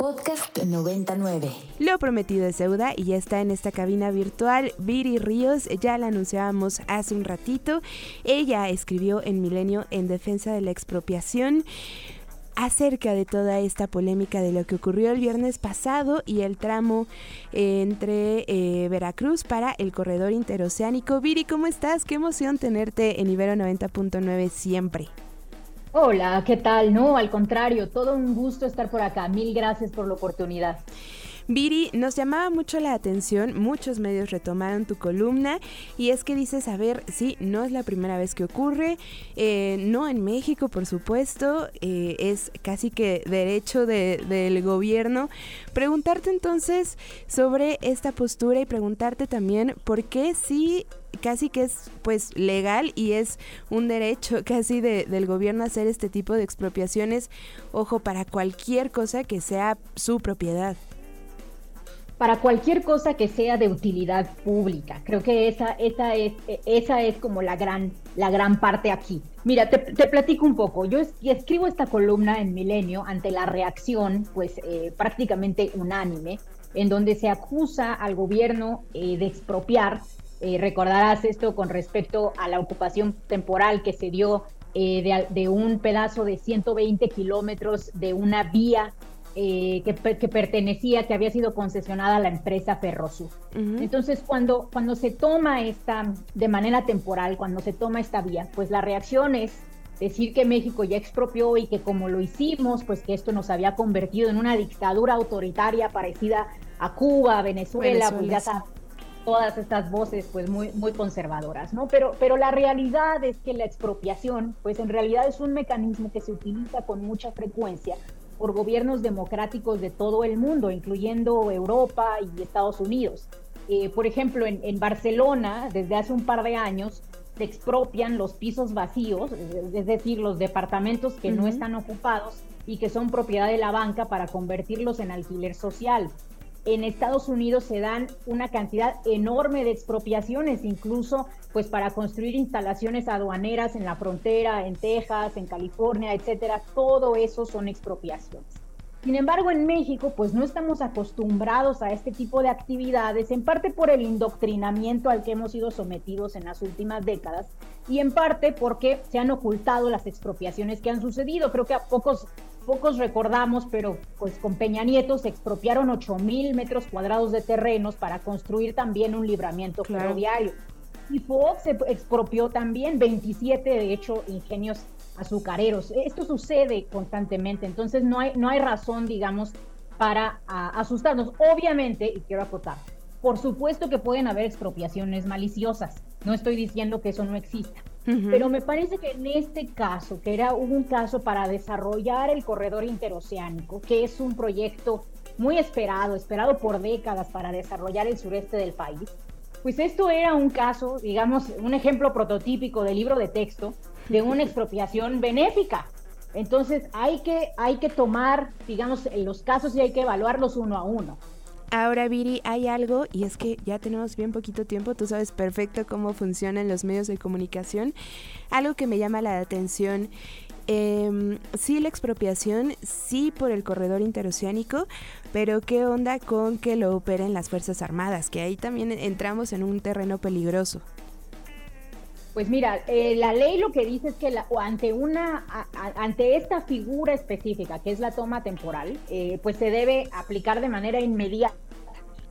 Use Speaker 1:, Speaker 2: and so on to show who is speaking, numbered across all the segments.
Speaker 1: Podcast 99.
Speaker 2: Lo prometido es deuda y ya está en esta cabina virtual Viri Ríos, ya la anunciábamos hace un ratito. Ella escribió en Milenio en defensa de la expropiación acerca de toda esta polémica de lo que ocurrió el viernes pasado y el tramo entre eh, Veracruz para el corredor interoceánico. Viri, ¿cómo estás? Qué emoción tenerte en Ibero 90.9 siempre.
Speaker 3: Hola, ¿qué tal? No, al contrario, todo un gusto estar por acá. Mil gracias por la oportunidad.
Speaker 2: Viri, nos llamaba mucho la atención, muchos medios retomaron tu columna y es que dices, a ver, sí, no es la primera vez que ocurre, eh, no en México, por supuesto, eh, es casi que derecho del gobierno. Preguntarte entonces sobre esta postura y preguntarte también por qué sí casi que es pues legal y es un derecho casi del gobierno hacer este tipo de expropiaciones, ojo, para cualquier cosa que sea su propiedad
Speaker 3: para cualquier cosa que sea de utilidad pública. Creo que esa, esa, es, esa es como la gran, la gran parte aquí. Mira, te, platico un poco. Yo escribo esta columna en Milenio ante la reacción, pues eh, prácticamente unánime, en donde se acusa al gobierno eh, de expropiar. Eh, recordarás esto con respecto a la ocupación temporal que se dio de, de, un pedazo de 120 kilómetros de una vía eh, que, pertenecía, que había sido concesionada a la empresa Ferrosur. Entonces, cuando, cuando se toma esta, de manera temporal, cuando se toma esta vía, pues la reacción es decir que México ya expropió y que como lo hicimos, pues que esto nos había convertido en una dictadura autoritaria parecida a Cuba, Venezuela, Venezuela pues todas estas voces pues muy, muy conservadoras, ¿no? Pero, pero la realidad es que la expropiación, pues en realidad es un mecanismo que se utiliza con mucha frecuencia por gobiernos democráticos de todo el mundo, incluyendo Europa y Estados Unidos. Eh, por ejemplo, en, Barcelona, desde hace un par de años, se expropian los pisos vacíos, es decir, los departamentos que no están ocupados y que son propiedad de la banca para convertirlos en alquiler social en Estados Unidos se dan una cantidad enorme de expropiaciones, incluso pues para construir instalaciones aduaneras en la frontera, en Texas, en California, etcétera. Todo eso son expropiaciones. Sin embargo, en México, pues no estamos acostumbrados a este tipo de actividades, en parte por el indoctrinamiento al que hemos sido sometidos en las últimas décadas y en parte porque se han ocultado las expropiaciones que han sucedido. Creo que a pocos pocos recordamos, pero pues con Peña Nieto se expropiaron 8 mil metros cuadrados de terrenos para construir también un libramiento ferroviario. Y Fox se expropió también 27, de hecho, ingenios azucareros. Esto sucede constantemente, entonces no hay, no hay razón, digamos, para asustarnos. Obviamente, y quiero acotar, por supuesto que pueden haber expropiaciones maliciosas. No estoy diciendo que eso no exista. Pero me parece que en este caso, que era un caso para desarrollar el corredor interoceánico, que es un proyecto muy esperado, esperado por décadas para desarrollar el sureste del país, pues esto era un caso, digamos, un ejemplo prototípico de libro de texto de una expropiación benéfica. Entonces hay que, hay que tomar, digamos, los casos y hay que evaluarlos uno a uno.
Speaker 2: Ahora, Viri, hay algo, y es que ya tenemos bien poquito tiempo, tú sabes perfecto cómo funcionan los medios de comunicación. Algo que me llama la atención, eh, sí la expropiación, sí por el corredor interoceánico, pero ¿qué onda con que lo operen las Fuerzas Armadas? Que ahí también entramos en un terreno peligroso.
Speaker 3: Pues mira, eh, la ley lo que dice es que ante una, ante esta figura específica, que es la toma temporal, eh, pues se debe aplicar de manera inmediata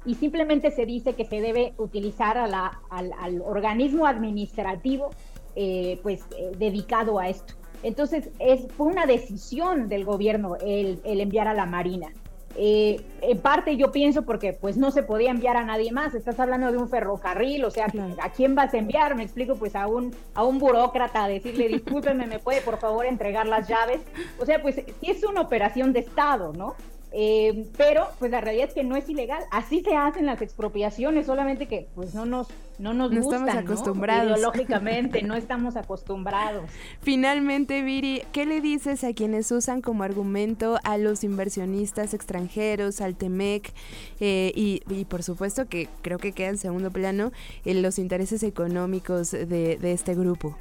Speaker 3: y simplemente se dice que se debe utilizar a la, al, organismo administrativo, eh, pues dedicado a esto. Entonces es fue una decisión del gobierno el enviar a la Marina. Eh, en parte yo pienso porque pues no se podía enviar a nadie más, estás hablando de un ferrocarril, o sea, ¿a quién vas a enviar? Me explico, pues a un, a un burócrata, a decirle, discúlpeme, ¿me puede por favor entregar las llaves? O sea, pues sí es una operación de Estado, ¿no? Eh, pero pues la realidad es que no es ilegal. Así se hacen las expropiaciones, solamente que pues no nos, no nos no
Speaker 2: estamos acostumbrados.
Speaker 3: Lógicamente, no estamos acostumbrados.
Speaker 2: Finalmente, Viri, ¿qué le dices a quienes usan como argumento a los inversionistas extranjeros, al TEMEC eh, y, y, por supuesto que creo que queda en segundo plano en los intereses económicos de, de este grupo?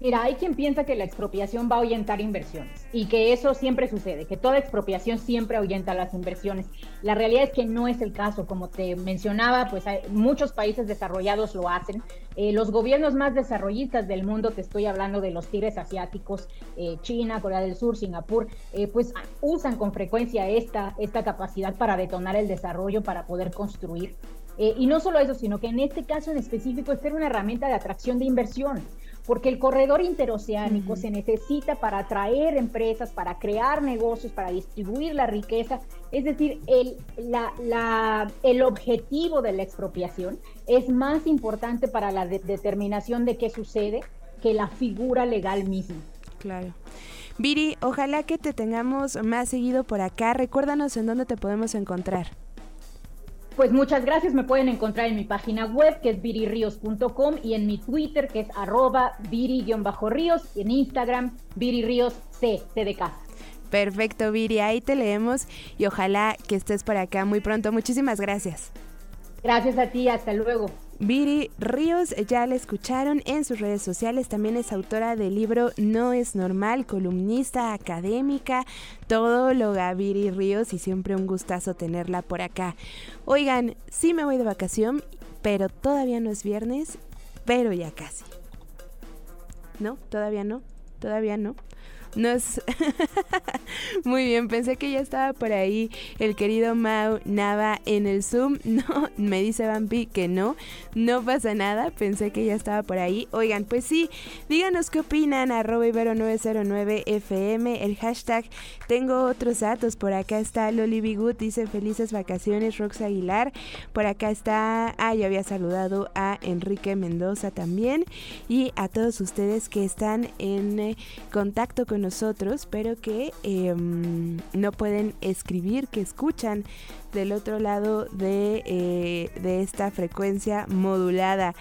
Speaker 3: Mira, hay quien piensa que la expropiación va a ahuyentar inversiones y que eso siempre sucede, que toda expropiación siempre ahuyenta las inversiones. La realidad es que no es el caso, como te mencionaba, pues hay, muchos países desarrollados lo hacen. Eh, los gobiernos más desarrollistas del mundo, te estoy hablando de los tigres asiáticos, eh, China, Corea del Sur, Singapur, eh, pues usan con frecuencia esta, esta capacidad para detonar el desarrollo, para poder construir. y no solo eso, sino que en este caso en específico es ser una herramienta de atracción de inversión porque el corredor interoceánico se necesita para atraer empresas, para crear negocios, para distribuir la riqueza. Es decir, el, el objetivo de la expropiación es más importante para la determinación de qué sucede que la figura legal misma.
Speaker 2: Claro. Viri, ojalá que te tengamos más seguido por acá. Recuérdanos en dónde te podemos encontrar.
Speaker 3: Pues muchas gracias. Me pueden encontrar en mi página web, que es viriríos.com, y en mi Twitter, que es arroba viri-ríos, y en Instagram, viriríos.
Speaker 2: Perfecto, Viri, ahí te leemos y ojalá que estés por acá muy pronto. Muchísimas gracias.
Speaker 3: Gracias a ti, hasta luego.
Speaker 2: Viri Ríos, ya la escucharon en sus redes sociales, también es autora del libro No es normal, columnista académica, todo lo Viri Ríos y siempre un gustazo tenerla por acá. Oigan, sí me voy de vacación, pero todavía no es viernes, pero ya casi. ¿No? ¿Todavía no? ¿Todavía no? Nos... Muy bien, pensé que ya estaba por ahí el querido Mau Nava en el Zoom. No, me dice Bambi que no, no pasa nada, pensé que ya estaba por ahí. Oigan, pues sí, díganos qué opinan, arroba ibero909fm, el hashtag. Tengo otros datos, por acá está Loli Bigut, dice felices vacaciones, Rox Aguilar. Por acá está, ah, yo había saludado a Enrique Mendoza también y a todos ustedes que están en eh, contacto con nosotros, pero que em, no pueden escribir, que escuchan del otro lado de, eh, de, esta frecuencia modulada.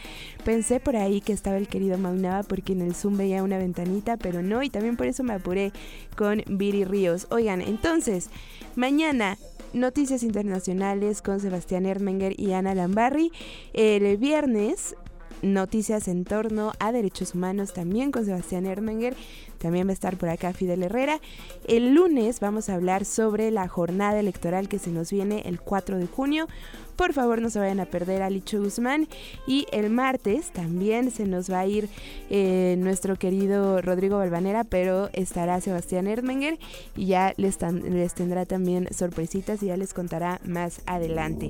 Speaker 2: Pensé por ahí que estaba el querido Maunaba porque en el Zoom veía una ventanita, pero no, y también por eso me apuré con Viri Ríos. Oigan, entonces, mañana Noticias Internacionales con Sebastián Ermenger y Ana Lambarri. El viernes noticias en torno a derechos humanos también con Sebastián Ermenger. También va a estar por acá Fidel Herrera. El lunes vamos a hablar sobre la jornada electoral que se nos viene el 4 de junio. Por favor, no se vayan a perder a Licho Guzmán. Y el martes también se nos va a ir eh, nuestro querido Rodrigo Balvanera, pero estará Sebastián Erdmenger y ya les tendrá también sorpresitas y ya les contará más adelante.